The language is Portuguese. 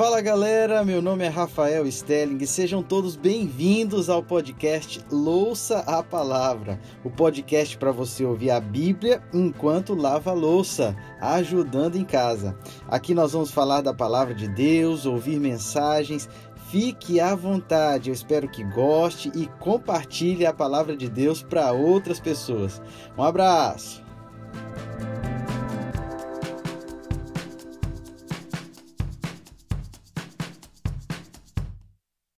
Fala galera, meu nome é Rafael Stelling e sejam todos bem-vindos ao podcast Louça a Palavra, o podcast para você ouvir a Bíblia enquanto lava louça, ajudando em casa. Aqui nós vamos falar da palavra de Deus, ouvir mensagens. Fique à vontade, eu espero que goste e compartilhe a palavra de Deus para outras pessoas. Um abraço!